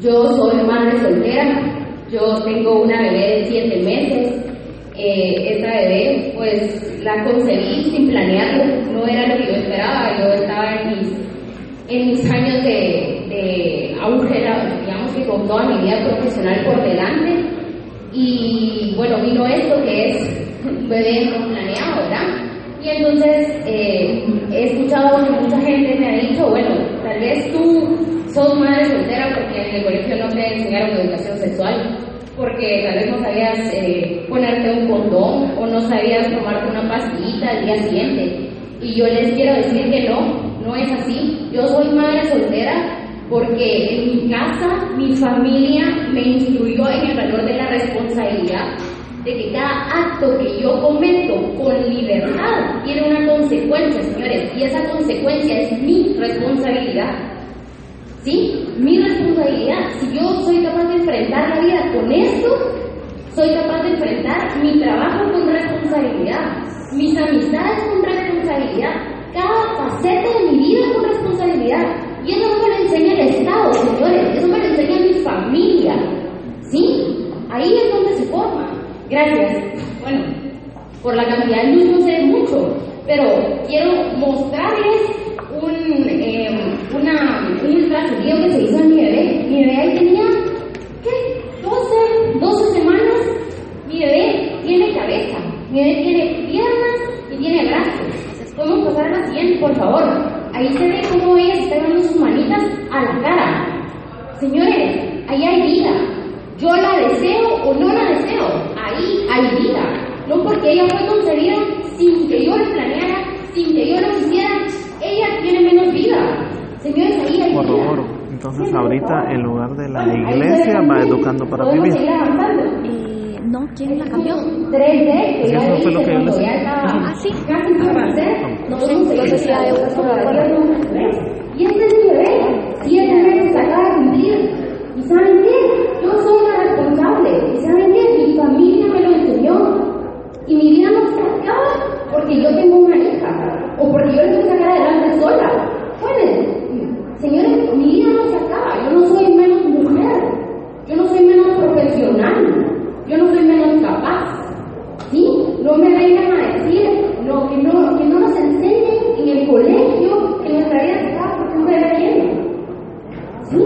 Yo soy madre soltera, yo tengo una bebé de siete meses. Eh, esta bebé, pues la concebí sin planearlo, no era lo que yo esperaba. Yo estaba en mis, años de, de auge, digamos que con toda mi vida profesional por delante. Y bueno, vino esto que es un bebé no planeado, ¿verdad? Y entonces eh, he escuchado que mucha gente me ha dicho, bueno, tal vez tú sos madre soltera porque en el colegio no te enseñaron educación sexual, porque tal vez no sabías eh, ponerte un condón o no sabías tomarte una pastillita al día siguiente. Y yo les quiero decir que no, no es así. Yo soy madre soltera porque en mi casa mi familia me instruyó en el valor de la responsabilidad de que cada acto que yo cometo con libertad tiene una consecuencia, señores, y esa consecuencia es mi responsabilidad. ¿Sí? Mi responsabilidad. Si yo soy capaz de enfrentar la vida con esto, soy capaz de enfrentar mi trabajo con responsabilidad, mis amistades con responsabilidad, cada faceta de mi vida con responsabilidad. Y eso no me lo enseña el Estado, señores, eso me lo enseña mi familia. ¿Sí? Ahí es donde se forma. Gracias. Bueno, por la cantidad de luz no sé mucho, pero quiero mostrarles un, eh, una, un ultrasonido que se hizo en mi bebé. Mi bebé ahí tenía, ¿qué? 12, 12 semanas. Mi bebé tiene cabeza, mi bebé tiene piernas y tiene brazos. La por favor. Ahí se ve cómo ella está dando sus manitas a la cara. Señores, ahí hay vida. Yo la deseo o no la deseo. Ahí hay vida. No porque ella fue concebida sin que yo lo planeara, sin que yo lo quisiera, ella tiene menos vida. Señores, ahí hay Corroboro. vida. Entonces ahorita en lugar de la iglesia va educando para ¿Podemos vivir. No, ¿quién la cambió? 3D, que Sí, ya eso fue lo que yo les- ya estaba Ah, sí. casi por hacer. No sé, no sé si hay un Y este es mi bebé, siete meses acaba de cumplir. ¿Y saben qué? Yo soy la responsable. ¿Y saben qué? Mi familia me lo enseñó. Y mi vida no se acaba porque yo tengo una hija o porque yo le tengo que sacar adelante sola. Pueden. Señores, mi vida no se acaba. Yo no soy menos mujer. Yo no soy menos profesional. Yo no soy menos capaz. ¿Sí? No me vengan a que, no, que no nos enseñen en el colegio que nuestra vida se acaba porque un bebé viene. ¿Sí?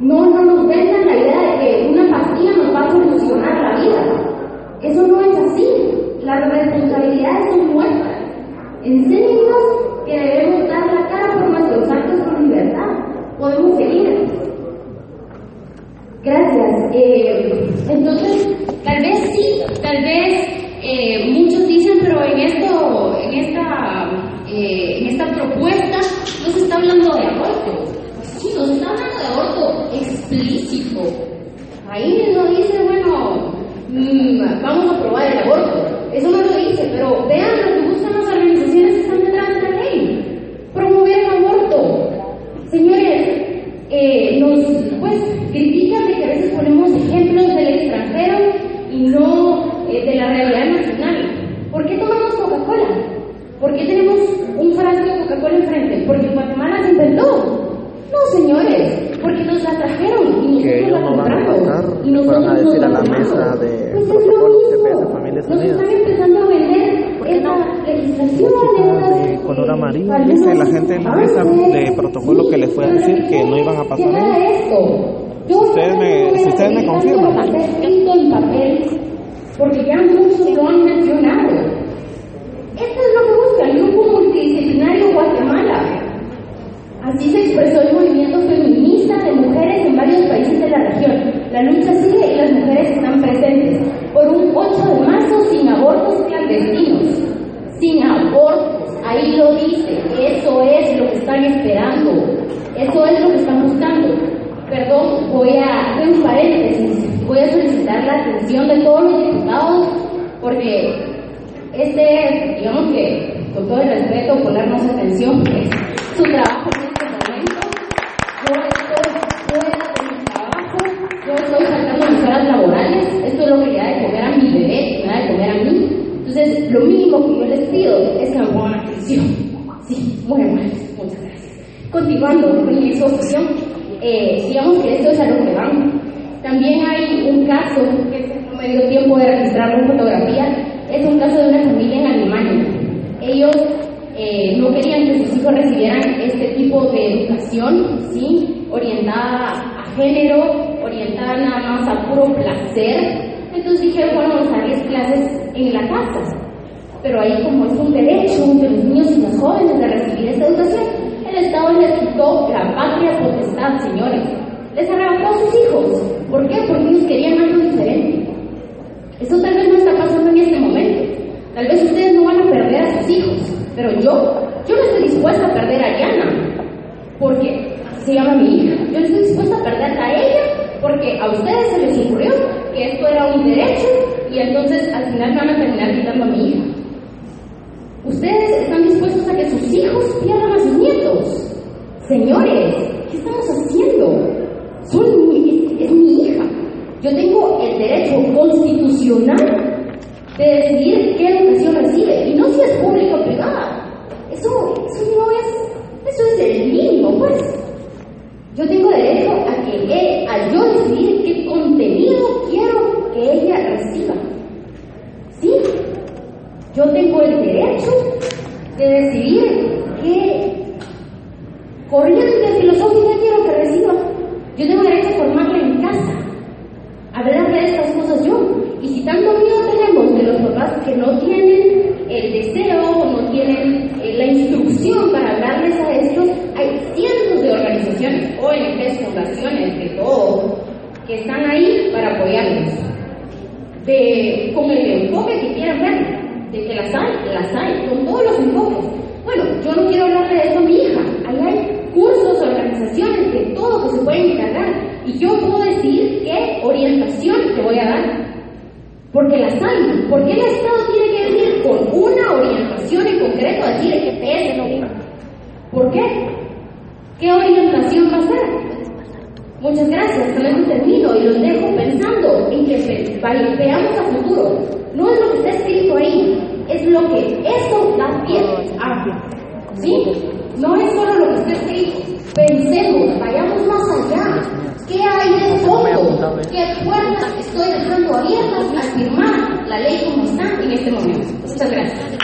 No, no nos vendan la idea de que una pastilla nos va a solucionar la vida. Eso no es así. Las responsabilidades son nuestras. Enséñenos que debemos dar la cara por nuestros actos con libertad. Podemos seguir. Gracias. Eh, entonces, tal vez sí, tal vez esto, en esta, eh, en esta propuesta no se está hablando de aborto. Sí, nos está hablando de aborto explícito. Ahí no dice, bueno, mm, vamos a aprobar el aborto. Eso no lo dice, pero vean lo que buscan las organizaciones que están detrás de la ley. Promover el aborto. Señores, eh, nos pues critican de que a veces ponemos ejemplos del extranjero y no eh, de la realidad nacional. ¿Por qué tomamos Coca-Cola? ¿Por qué tenemos un frasco de Coca-Cola enfrente? ¿Porque en Guatemala se inventó? No, señores, porque nos la trajeron y nosotros la compramos. y nosotros a nos decir a la mesa de Pues es lo mismo. Nos están empezando a vender esta legislación, de color amarillo, dice la gente en la mesa avances. de protocolo que les fue a decir que no iban a pasar ¿Qué ellos. era esto? Yo ustedes me- si ustedes me confirman. en papel, porque ya muchos lo han mencionado. Esto es lo que busca el Grupo Multidisciplinario Guatemala. Así se expresó el movimiento feminista de mujeres en varios países de la región. La lucha sigue y las mujeres están presentes. Por un 8 de marzo sin abortos clandestinos. Sin abortos. Ahí lo dice. Eso es lo que esperando. Eso es lo que están buscando. Perdón, voy a hacer un paréntesis. Voy a solicitar la atención de todos los diputados porque este, digamos que, con todo el respeto, ponernos atención, es su trabajo en este momento. Yo estoy fuera mi trabajo, yo estoy sacando mis horas laborales, esto es lo que le da de comer a mi bebé, me da de comer a mí. Entonces, lo mínimo que yo les pido es que me pongan atención. Sí, muy gracias. Continuando con mi exposición, eh, digamos que esto es a lo que van. También hay un caso, que no me dio tiempo de registrarlo en fotografía, es un caso de una familia en Alemania. Ellos eh, no querían que sus hijos recibieran este tipo de educación, ¿sí? orientada a género, orientada nada más a puro placer. Entonces dijeron, bueno, vamos a darles clases en la casa. Pero ahí como es un derecho de los niños y los jóvenes de recibir esta educación, el Estado les quitó la patria potestad, señores. Les arrebató a sus hijos. ¿Por qué? Porque ellos querían algo diferente. Eso tal vez no está pasando en este momento. Tal vez ustedes no van a perder a sus hijos, pero yo, yo no estoy dispuesta a perder a Yana, porque se llama mi hija. Yo no estoy dispuesta a perderla a ella, porque a ustedes se les ocurrió que esto era un derecho y entonces al final van a terminar quitando a mi hija. Ustedes están dispuestos a que sus hijos pierdan a sus nietos. Señores, ¿qué estamos haciendo? Son mi- es, es mi hija. Yo tengo el derecho constitucional de decidir qué educación recibe, y no si es pública o privada. Eso, eso no es, es el mínimo, pues. Yo tengo derecho a que él- a yo decidir qué contenido quiero que ella reciba. ¿Sí? Yo tengo el derecho de decidir qué corriente filosófica quiero que reciba. Yo tengo derecho a formarla en casa, a hablar de estas cosas yo. Y si tanto miedo tenemos de los papás que no tienen el deseo, no tienen eh, la instrucción para hablarles a estos, hay cientos de organizaciones, ONGs, fundaciones, de todo, que están ahí para apoyarlos. De, con el enfoque que quieran ver, de que las hay, las hay, con todos los enfoques. Bueno, yo no quiero hablarle de esto a mi hija. Organizaciones, de todo que se pueden encargar. Y yo puedo decidir qué orientación te voy a dar. Porque las hay. ¿Por qué el Estado tiene que venir con una orientación en concreto a decir que te es no ¿Por qué? ¿Qué orientación va a ser? Muchas gracias, con esto termino y los dejo pensando en que veamos a futuro. No es lo que está escrito ahí, es lo que esto da pie a. ¿Sí? No es solo lo que está escrito. Pensemos, vayamos más allá. ¿Qué hay de fondo? ¿Qué puertas estoy dejando abiertas al firmar la ley como está en este momento? Muchas gracias.